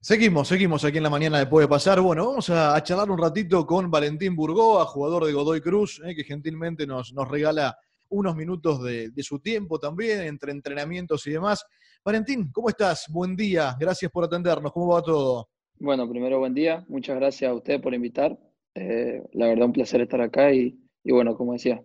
Seguimos, seguimos aquí en la mañana de Puede Pasar. Bueno, vamos a, charlar un ratito con Valentín Burgoa, jugador de Godoy Cruz, eh, que gentilmente nos, nos, regala unos minutos de, su tiempo también, entre entrenamientos y demás. Valentín, ¿cómo estás? Buen día, gracias por atendernos, ¿cómo va todo? Bueno, primero buen día, muchas gracias a usted por invitar. Eh, la verdad, un placer estar acá y, y bueno, como decía,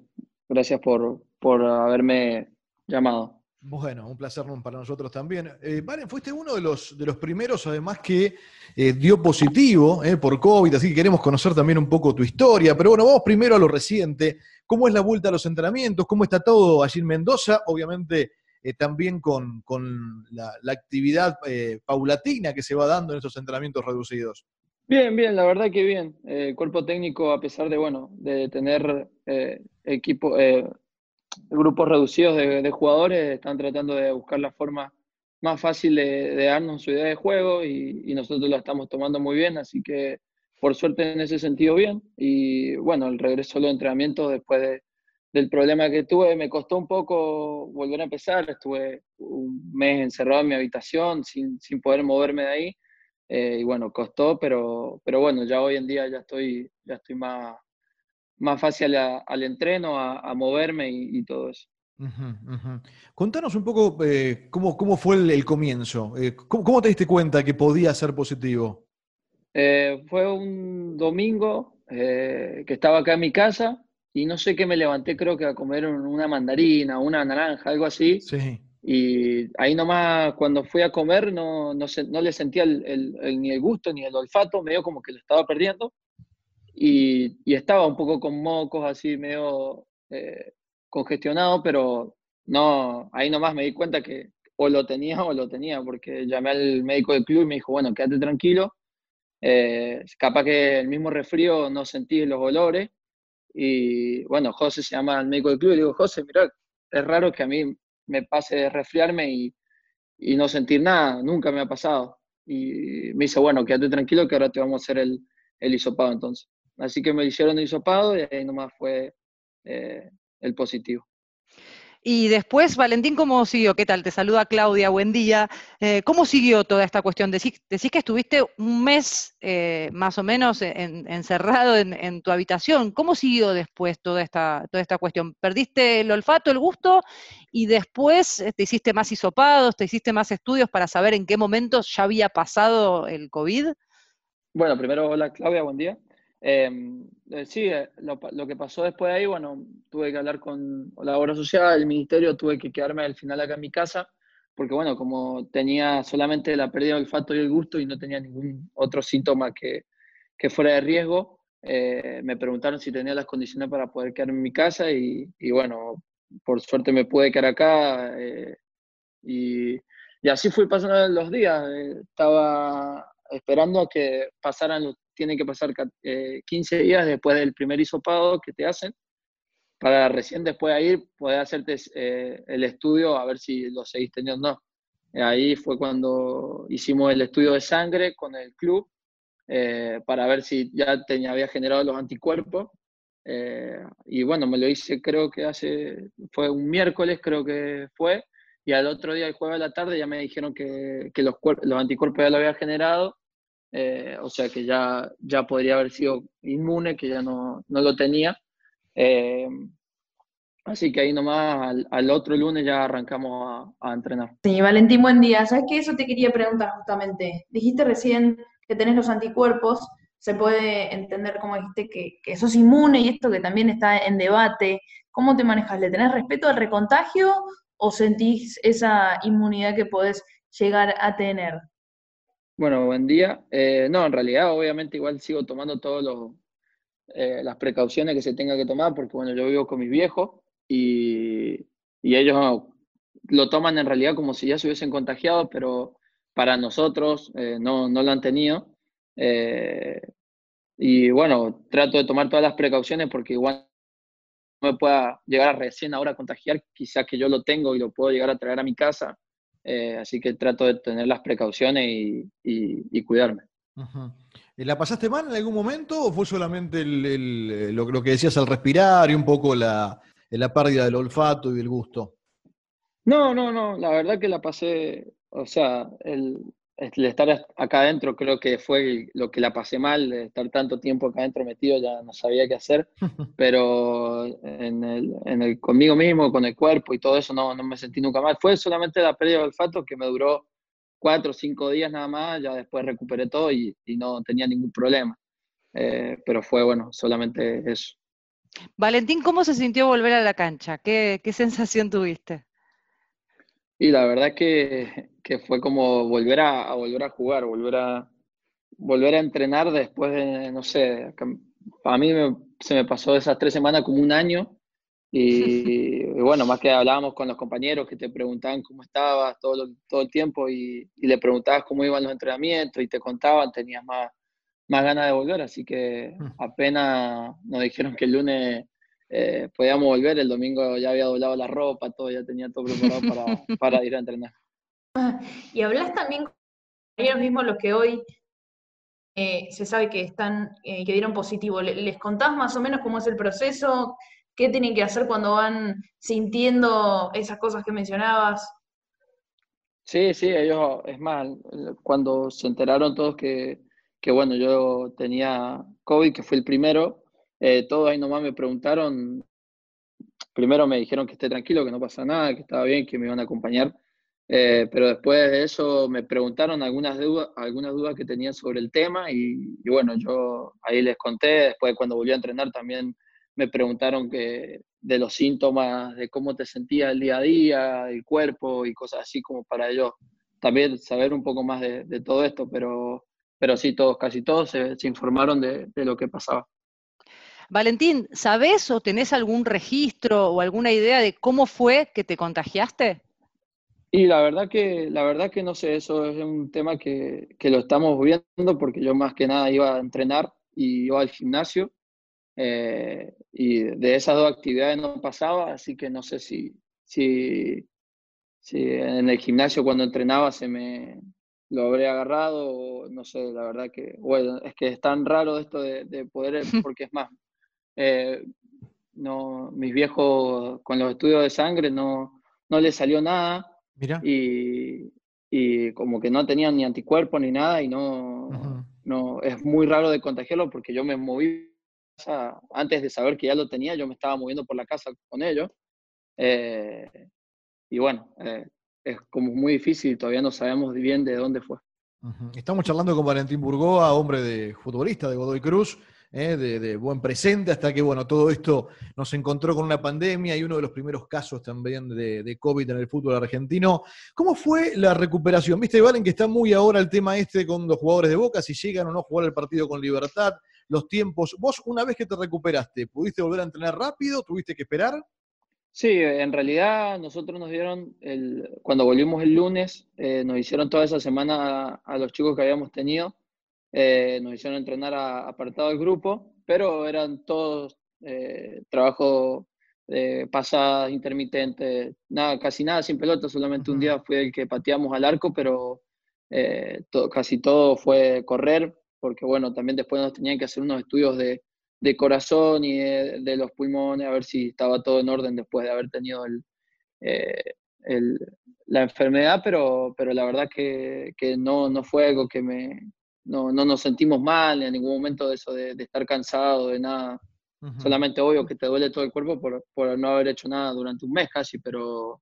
gracias por, por haberme llamado. Bueno, un placer para nosotros también. Eh, fuiste uno de los, de los primeros, además, que eh, dio positivo eh, por COVID, así que queremos conocer también un poco tu historia. Pero bueno, vamos primero a lo reciente. ¿Cómo es la vuelta a los entrenamientos? ¿Cómo está todo allí en Mendoza? Obviamente eh, también con, con la, la, actividad paulatina que se va dando en estos entrenamientos reducidos. Bien, bien, la verdad que bien. cuerpo técnico, a pesar de, bueno, de tener equipo grupos reducidos de, jugadores están tratando de buscar la forma más fácil de, darnos su idea de juego y, nosotros la estamos tomando muy bien, así que por suerte en ese sentido bien. Y bueno, el regreso a los entrenamientos después del problema que tuve me costó un poco volver a empezar, estuve un mes encerrado en mi habitación sin, sin poder moverme de ahí. Eh, y bueno, costó, pero, pero bueno, ya hoy en día ya estoy, ya estoy más, más fácil al entreno, a, moverme y, todo eso. Contanos un poco eh, cómo, cómo, fue el, comienzo. Eh, ¿cómo, te diste cuenta que podía ser positivo? Eh, fue un domingo que estaba acá en mi casa y no sé qué me levanté, creo que a comer una mandarina, una naranja, algo así. Sí. Y ahí nomás cuando fui a comer no, no, no le sentía ni el gusto ni el olfato, medio como que lo estaba perdiendo y, estaba un poco con mocos, así medio eh, congestionado, pero no, ahí nomás me di cuenta que o lo tenía o lo tenía, porque llamé al médico del club y me dijo, bueno, quédate tranquilo, eh, capaz que el mismo resfrío no sentís los olores, y bueno, José se llama al médico del club y le digo, José, mira, es raro que a mí me pase de resfriarme y, y no sentir nada, nunca me ha pasado. Y me dice, bueno, quédate tranquilo que ahora te vamos a hacer el, el hisopado entonces. Así que me hicieron el hisopado y ahí nomás fue eh, el positivo. Y después, Valentín, ¿cómo siguió? ¿Qué tal? Te saluda Claudia, buen día. Eh, ¿Cómo siguió toda esta cuestión? Decís, que estuviste un mes eh, más o menos encerrado en, tu habitación. ¿Cómo siguió después toda esta, toda esta cuestión? ¿Perdiste el olfato, el gusto? Y después te hiciste más hisopados, te hiciste más estudios para saber en qué momentos ya había pasado el COVID? Bueno, primero, hola Claudia, buen día. Em, eh, sí, eh, lo, que pasó después de ahí, bueno, tuve que hablar con la obra social, el ministerio, tuve que quedarme al final acá en mi casa, porque bueno, como tenía solamente la pérdida del olfato y el gusto y no tenía ningún otro síntoma que, que fuera de riesgo, eh, me preguntaron si tenía las condiciones para poder quedarme en mi casa y, bueno, por suerte me pude quedar acá y, y, así fui pasando los días. estaba esperando a que pasaran los tiene que pasar 15 eh, días después del primer hisopado que te hacen, para recién después de ir poder hacerte eh, el estudio a ver si lo seguís teniendo o no. Ahí fue cuando hicimos el estudio de sangre con el club eh, para ver si ya tenía, había generado los anticuerpos. y bueno, me lo hice creo que hace, fue un miércoles creo que fue, y al otro día, el jueves de la tarde, ya me dijeron que, que los, los anticuerpos ya lo había generado eh, o sea que ya, ya podría haber sido inmune, que ya no, no lo tenía. Eh, así que ahí nomás al, otro lunes ya arrancamos a, entrenar. Sí, Valentín, buen día. ¿Sabes qué? Eso te quería preguntar justamente. Dijiste recién que tenés los anticuerpos, se puede entender como dijiste que, que sos inmune y esto que también está en debate. ¿Cómo te manejas? ¿Le tenés respeto al recontagio o sentís esa inmunidad que podés llegar a tener? Bueno, buen día. Eh, no, en realidad, obviamente, igual sigo tomando todas eh, las precauciones que se tenga que tomar, porque bueno, yo vivo con mis viejos y, ellos lo toman en realidad como si ya se hubiesen contagiado, pero para nosotros eh, no, no, lo han tenido. y bueno, trato de tomar todas las precauciones porque igual no me pueda llegar a recién ahora a contagiar, quizás que yo lo tengo y lo puedo llegar a traer a mi casa eh, así que trato de tener las precauciones y, cuidarme. ¿La pasaste mal en algún momento o fue solamente lo, que decías al respirar y un poco la, la pérdida del olfato y del gusto? No, no, no, la verdad que la pasé, o sea, el, el estar acá adentro creo que fue lo que la pasé mal, estar tanto tiempo acá adentro metido, ya no sabía qué hacer, pero en el, en el, conmigo mismo, con el cuerpo y todo eso no, no me sentí nunca mal. Fue solamente la pérdida de olfato que me duró cuatro o cinco días nada más, ya después recuperé todo y, y no tenía ningún problema. Eh, pero fue bueno, solamente eso. Valentín, ¿cómo se sintió volver a la cancha? ¿Qué, qué sensación tuviste? Y la verdad que, que fue como volver a, volver a jugar, volver a, volver a entrenar después de, no sé, a mí se me pasó esas tres semanas como un año y, bueno, más que hablábamos con los compañeros que te preguntaban cómo estabas todo, todo el tiempo y, y, le preguntabas cómo iban los entrenamientos y te contaban, tenías más, más ganas de volver, así que mm. apenas nos dijeron que el lunes eh, podíamos volver, el domingo ya había doblado la ropa, todo, ya tenía todo preparado para, para ir a entrenar. Y hablas también con ellos mismos los que hoy eh, se sabe que están, eh, que dieron positivo. ¿Les contás más o menos cómo es el proceso? ¿Qué tienen que hacer cuando van sintiendo esas cosas que mencionabas? Sí, sí, ellos, es más, cuando se enteraron todos que, que bueno, yo tenía COVID, que fue el primero, eh, todos ahí nomás me preguntaron, primero me dijeron que esté tranquilo, que no pasa nada, que estaba bien, que me iban a acompañar, eh, pero después de eso me preguntaron algunas dudas, algunas dudas que tenían sobre el tema y, bueno, yo ahí les conté, después cuando volví a entrenar también me preguntaron que, de los síntomas, de cómo te sentías el día a día, el cuerpo y cosas así como para ellos también saber un poco más de, de todo esto, pero pero sí, todos, casi todos se, informaron de, lo que pasaba. Valentín, ¿sabes o tenés algún registro o alguna idea de cómo fue que te contagiaste? Y la verdad que, la verdad que no sé, eso es un tema que, lo estamos viendo porque yo más que nada iba a entrenar y iba al gimnasio eh, y de esas dos actividades no pasaba, así que no sé si, si, si en el gimnasio cuando entrenaba se me, lo habré agarrado, no sé, la verdad que, bueno, es que es tan raro esto de, poder, porque es más, eh, no, mis viejos con los estudios de sangre no, no les salió nada. Mira. Y, y como que no tenían ni anticuerpos ni nada y no, no, es muy raro de contagiarlo porque yo me moví, antes de saber que ya lo tenía, yo me estaba moviendo por la casa con ellos. Eh, y bueno, eh, es como muy difícil, todavía no sabemos bien de dónde fue. Estamos charlando con Valentín Burgoa, hombre de futbolista de Godoy Cruz, eh, de, buen presente, hasta que bueno, todo esto nos encontró con una pandemia y uno de los primeros casos también de, COVID en el fútbol argentino. ¿Cómo fue la recuperación? Viste, Valen, que está muy ahora el tema este con los jugadores de Boca, si llegan o no a jugar el partido con libertad, los tiempos. Vos, una vez que te recuperaste, ¿pudiste volver a entrenar rápido? ¿Tuviste que esperar? Sí, en realidad nosotros nos dieron, el, cuando volvimos el lunes, eh, nos hicieron toda esa semana a, los chicos que habíamos tenido, eh, nos hicieron entrenar a, apartado del grupo, pero eran todos eh, trabajo de pasadas intermitentes, nada, casi nada sin pelota, solamente un día fue el que pateamos al arco, pero casi todo fue correr, porque bueno, también después nos tenían que hacer unos estudios de, de corazón y de, los pulmones, a ver si estaba todo en orden después de haber tenido el, eh, la enfermedad, pero, pero la verdad que, que no, no, fue algo que me... No, no, nos sentimos mal en ningún momento de eso, de, estar cansado, de nada. Solamente obvio que te duele todo el cuerpo por, por, no haber hecho nada durante un mes casi, pero,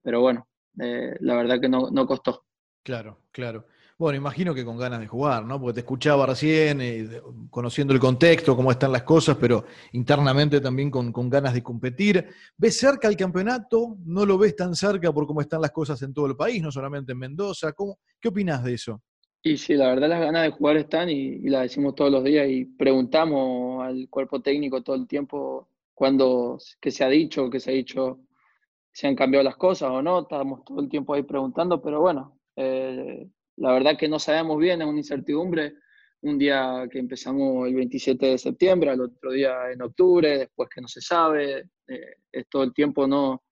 pero bueno, eh, la verdad que no, no costó. Claro, claro. Bueno, imagino que con ganas de jugar, ¿no? Porque te escuchaba recién, eh, conociendo el contexto, cómo están las cosas, pero internamente también con, ganas de competir. ¿Ves cerca el campeonato? ¿No lo ves tan cerca por cómo están las cosas en todo el país, no solamente en Mendoza? ¿Cómo, ¿Qué opinas de eso? Y sí, la verdad las ganas de jugar están y, y las decimos todos los días y preguntamos al cuerpo técnico todo el tiempo cuando, qué se ha dicho, qué se ha dicho, si han cambiado las cosas o no. Estamos todo el tiempo ahí preguntando, pero bueno. Eh, la verdad que no sabemos bien, es una incertidumbre. Un día que empezamos el 27 de septiembre, al otro día en octubre, después que no se sabe, eh, es todo el tiempo no,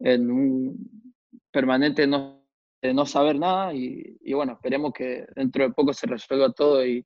en un permanente no, de no saber nada y, bueno, esperemos que dentro de poco se resuelva todo y,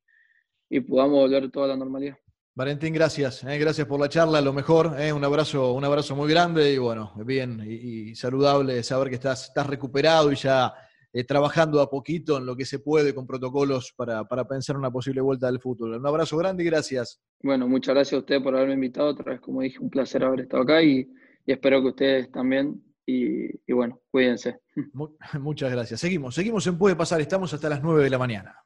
y podamos volver toda la normalidad. Valentín, gracias. Eh, gracias por la charla, lo mejor. Eh, un, abrazo, un abrazo muy grande y bueno, bien y, saludable saber que estás, estás recuperado y ya eh, trabajando a poquito en lo que se puede con protocolos para, para pensar una posible vuelta del fútbol. Un abrazo grande y gracias. Bueno, muchas gracias a usted por haberme invitado otra vez. Como dije, un placer haber estado acá y, y espero que ustedes también y, y bueno, cuídense. Muchas gracias. Seguimos, seguimos en Puede Pasar, estamos hasta las 9 de la mañana.